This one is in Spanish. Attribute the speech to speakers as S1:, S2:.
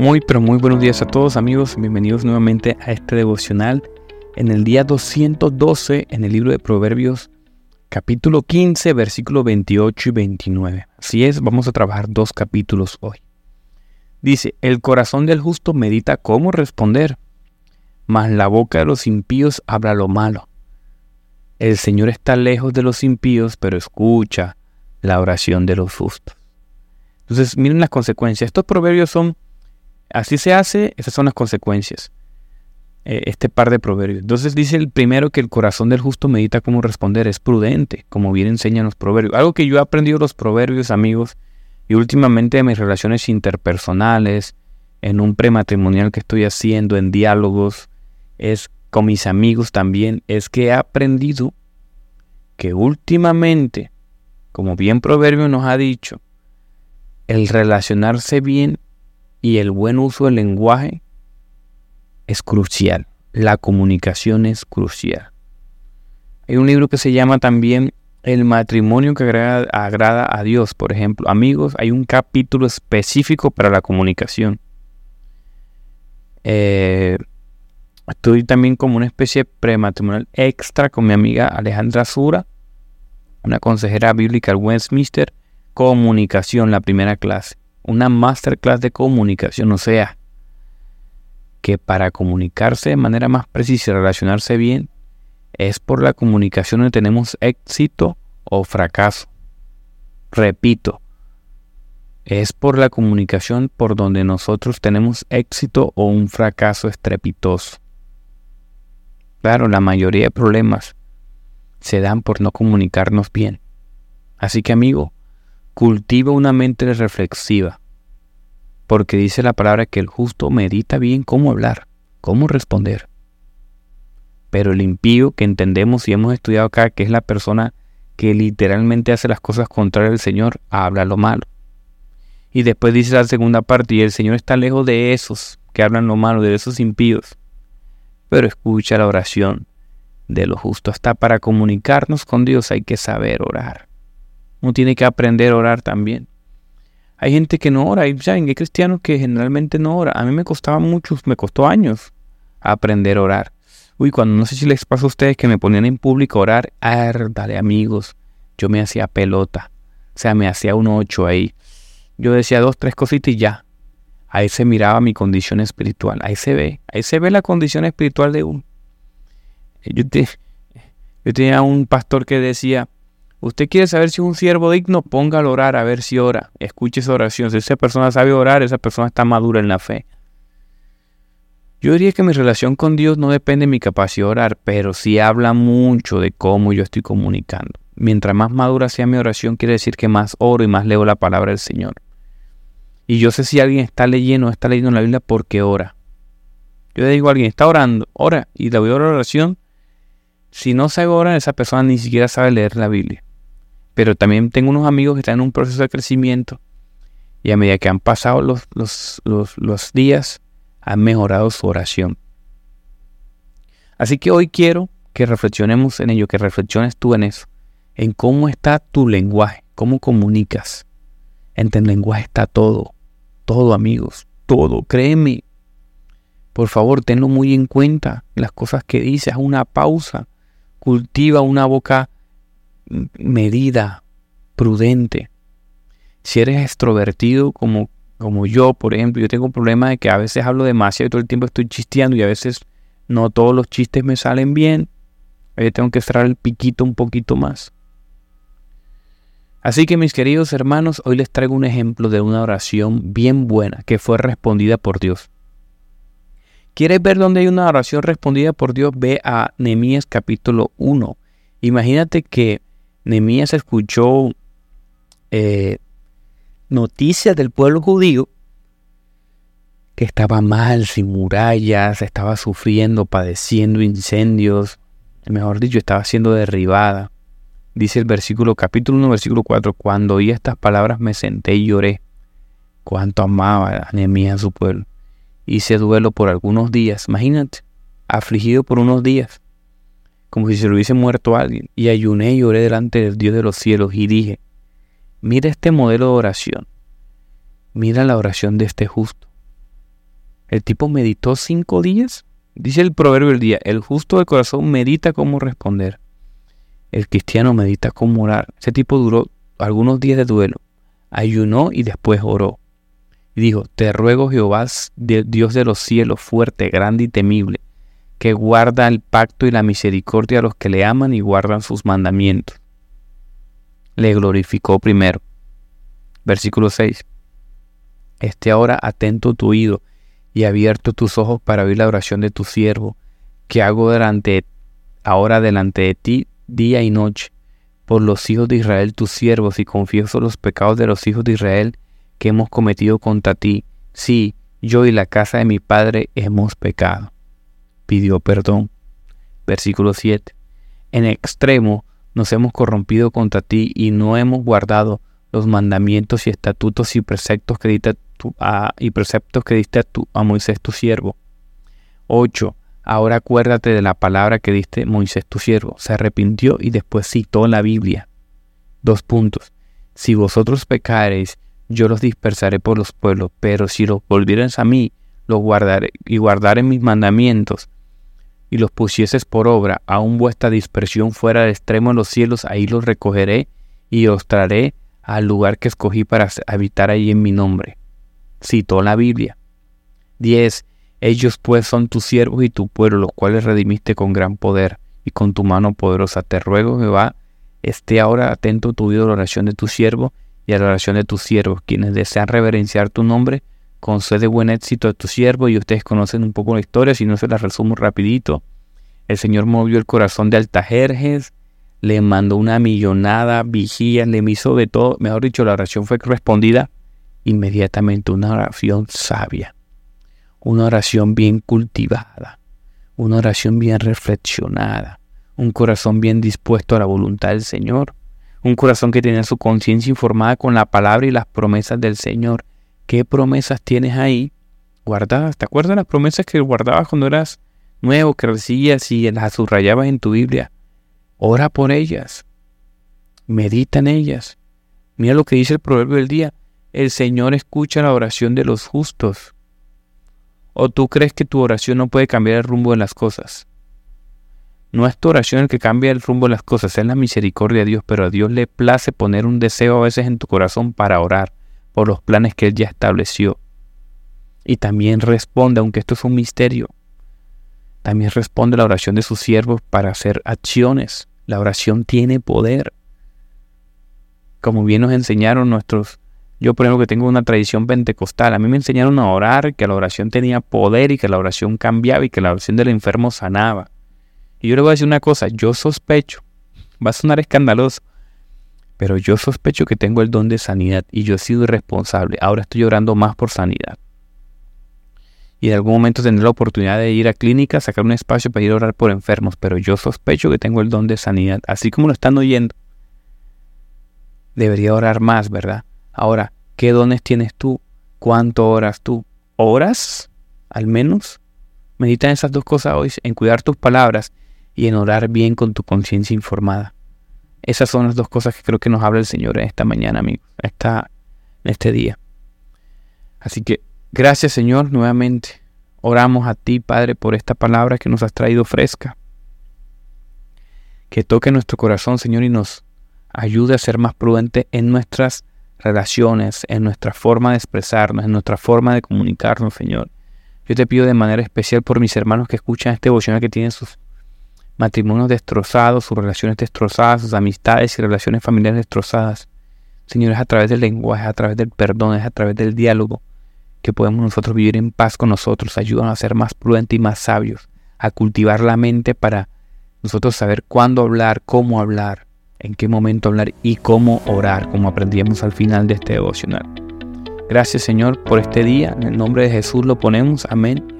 S1: Muy pero muy buenos días a todos amigos, bienvenidos nuevamente a este devocional en el día 212 en el libro de Proverbios capítulo 15 versículo 28 y 29. Así es, vamos a trabajar dos capítulos hoy. Dice, el corazón del justo medita cómo responder, mas la boca de los impíos habla lo malo. El Señor está lejos de los impíos, pero escucha la oración de los justos. Entonces, miren las consecuencias. Estos proverbios son Así se hace, esas son las consecuencias. Eh, este par de proverbios. Entonces dice el primero que el corazón del justo medita cómo responder, es prudente, como bien enseñan los proverbios. Algo que yo he aprendido los proverbios, amigos, y últimamente en mis relaciones interpersonales, en un prematrimonial que estoy haciendo, en diálogos, es con mis amigos también, es que he aprendido que últimamente, como bien proverbio nos ha dicho, el relacionarse bien y el buen uso del lenguaje es crucial. La comunicación es crucial. Hay un libro que se llama también El matrimonio que agrada, a Dios, por ejemplo. Amigos, hay un capítulo específico para la comunicación. Eh, estoy también como una especie prematrimonial extra con mi amiga Alejandra Sura, una consejera bíblica al Westminster. Comunicación, la primera clase una masterclass de comunicación, o sea, que para comunicarse de manera más precisa y relacionarse bien, es por la comunicación donde tenemos éxito o fracaso. Repito, es por la comunicación por donde nosotros tenemos éxito o un fracaso estrepitoso. Claro, la mayoría de problemas se dan por no comunicarnos bien. Así que amigo, Cultiva una mente reflexiva, porque dice la palabra que el justo medita bien cómo hablar, cómo responder. Pero el impío que entendemos y hemos estudiado acá, que es la persona que literalmente hace las cosas contrarias al Señor, habla lo malo. Y después dice la segunda parte, y el Señor está lejos de esos que hablan lo malo, de esos impíos. Pero escucha la oración de lo justo. Hasta para comunicarnos con Dios hay que saber orar. Uno tiene que aprender a orar también. Hay gente que no ora, saben, hay cristianos que generalmente no ora. A mí me costaba mucho, me costó años aprender a orar. Uy, cuando no sé si les pasa a ustedes que me ponían en público a orar, dale amigos, yo me hacía pelota. O sea, me hacía un ocho ahí. Yo decía dos, tres cositas y ya. Ahí se miraba mi condición espiritual. Ahí se ve, ahí se ve la condición espiritual de uno. Yo tenía un pastor que decía, Usted quiere saber si es un siervo digno, póngalo a orar a ver si ora. Escuche esa oración. Si esa persona sabe orar, esa persona está madura en la fe. Yo diría que mi relación con Dios no depende de mi capacidad de orar, pero sí habla mucho de cómo yo estoy comunicando. Mientras más madura sea mi oración, quiere decir que más oro y más leo la palabra del Señor. Y yo sé si alguien está leyendo o está leyendo la Biblia porque ora. Yo le digo a alguien, está orando, ora, y le voy a la oración. Si no sabe orar, esa persona ni siquiera sabe leer la Biblia. Pero también tengo unos amigos que están en un proceso de crecimiento y a medida que han pasado los, los, días, han mejorado su oración. Así que hoy quiero que reflexionemos en ello, que reflexiones tú en eso, en cómo está tu lenguaje, cómo comunicas. En tu lenguaje está todo, todo amigos, todo, créeme. Por favor, tenlo muy en cuenta, las cosas que dices, una pausa, cultiva una boca medida, prudente. Si eres extrovertido como, como yo, por ejemplo, yo tengo un problema de que a veces hablo demasiado y todo el tiempo estoy chisteando y a veces no todos los chistes me salen bien. Yo tengo que cerrar el piquito un poquito más. Así que mis queridos hermanos, hoy les traigo un ejemplo de una oración bien buena que fue respondida por Dios. ¿Quieres ver dónde hay una oración respondida por Dios? Ve a Nehemías capítulo 1. Imagínate que Nehemías escuchó eh, noticias del pueblo judío que estaba mal, sin murallas, estaba sufriendo, padeciendo incendios, mejor dicho, estaba siendo derribada. Dice el versículo, capítulo 1, versículo 4, cuando oí estas palabras me senté y lloré. Cuánto amaba a Nehemías a su pueblo. Hice duelo por algunos días, imagínate, afligido por unos días como si se le hubiese muerto alguien, y ayuné y lloré delante del Dios de los cielos y dije, mira este modelo de oración, mira la oración de este justo, El tipo meditó cinco días. Dice el proverbio del día, el justo de corazón medita cómo responder. El cristiano medita cómo orar. Ese tipo duró algunos días de duelo. Ayunó y después oró. Y dijo, te ruego Jehová, Dios de los cielos, fuerte, grande y temible, que guarda el pacto y la misericordia a los que le aman y guardan sus mandamientos. Le glorificó primero. Versículo 6. Esté ahora atento tu oído y abierto tus ojos para oír la oración de tu siervo, que hago delante, ahora delante de ti día y noche, por los hijos de Israel tus siervos, y confieso los pecados de los hijos de Israel que hemos cometido contra ti. Sí, yo y la casa de mi padre hemos pecado pidió perdón. Versículo 7. En extremo nos hemos corrompido contra ti y no hemos guardado los mandamientos y estatutos y preceptos que diste a, y preceptos que diste a, a Moisés tu siervo. 8. Ahora acuérdate de la palabra que diste Moisés tu siervo. Se arrepintió y después citó la Biblia. Dos puntos. Si vosotros pecareis, yo los dispersaré por los pueblos, pero si los volviereis a mí, los guardaré y guardaré mis mandamientos, y los pusieses por obra, aun vuestra dispersión fuera del extremo de los cielos, ahí los recogeré y os traeré al lugar que escogí para habitar ahí en mi nombre. Citó la Biblia. 10. Ellos pues son tus siervos y tu pueblo, los cuales redimiste con gran poder y con tu mano poderosa. Te ruego, Jehová, esté ahora atento tu oído a la oración de tu siervo y a la oración de tus siervos, quienes desean reverenciar tu nombre concede buen éxito a tu siervo y ustedes conocen un poco la historia, si no se la resumo rapidito. El Señor movió el corazón de Altajerjes, le mandó una millonada, vigía, le hizo de todo. Mejor dicho, la oración fue respondida inmediatamente, una oración sabia, una oración bien cultivada, una oración bien reflexionada, un corazón bien dispuesto a la voluntad del Señor, un corazón que tenía su conciencia informada con la palabra y las promesas del Señor ¿Qué promesas tienes ahí guardadas? ¿Te acuerdas las promesas que guardabas cuando eras nuevo, que recibías y las subrayabas en tu Biblia? Ora por ellas. Medita en ellas. Mira lo que dice el proverbio del día. El Señor escucha la oración de los justos. ¿O tú crees que tu oración no puede cambiar el rumbo de las cosas? No es tu oración el que cambia el rumbo de las cosas, es la misericordia de Dios, pero a Dios le place poner un deseo a veces en tu corazón para orar por los planes que Él ya estableció. Y también responde, aunque esto es un misterio, también responde la oración de sus siervos para hacer acciones. La oración tiene poder. Como bien nos enseñaron nuestros, yo por ejemplo que tengo una tradición pentecostal, a mí me enseñaron a orar, que la oración tenía poder y que la oración cambiaba y que la oración del enfermo sanaba. Y yo le voy a decir una cosa, yo sospecho, va a sonar escandaloso, pero yo sospecho que tengo el don de sanidad y yo he sido irresponsable. Ahora estoy orando más por sanidad. Y en algún momento tendré la oportunidad de ir a clínica, sacar un espacio para ir a orar por enfermos, pero yo sospecho que tengo el don de sanidad, así como lo están oyendo. Debería orar más, ¿verdad? Ahora, ¿qué dones tienes tú? ¿Cuánto oras tú? ¿Oras? Al menos. Medita en esas dos cosas hoy, en cuidar tus palabras y en orar bien con tu conciencia informada. Esas son las dos cosas que creo que nos habla el Señor en esta mañana, amigos, esta, este día. Así que gracias, Señor, nuevamente. Oramos a ti, Padre, por esta palabra que nos has traído fresca. Que toque nuestro corazón, Señor, y nos ayude a ser más prudentes en nuestras relaciones, en nuestra forma de expresarnos, en nuestra forma de comunicarnos, Señor. Yo te pido de manera especial por mis hermanos que escuchan este devocional que tienen sus matrimonios destrozados, sus relaciones destrozadas, sus amistades y relaciones familiares destrozadas. Señor, es a través del lenguaje, a través del perdón, es a través del diálogo que podemos nosotros vivir en paz con nosotros. Ayúdanos a ser más prudentes y más sabios, a cultivar la mente para nosotros saber cuándo hablar, cómo hablar, en qué momento hablar y cómo orar, como aprendíamos al final de este devocional. Gracias Señor por este día. En el nombre de Jesús lo ponemos. Amén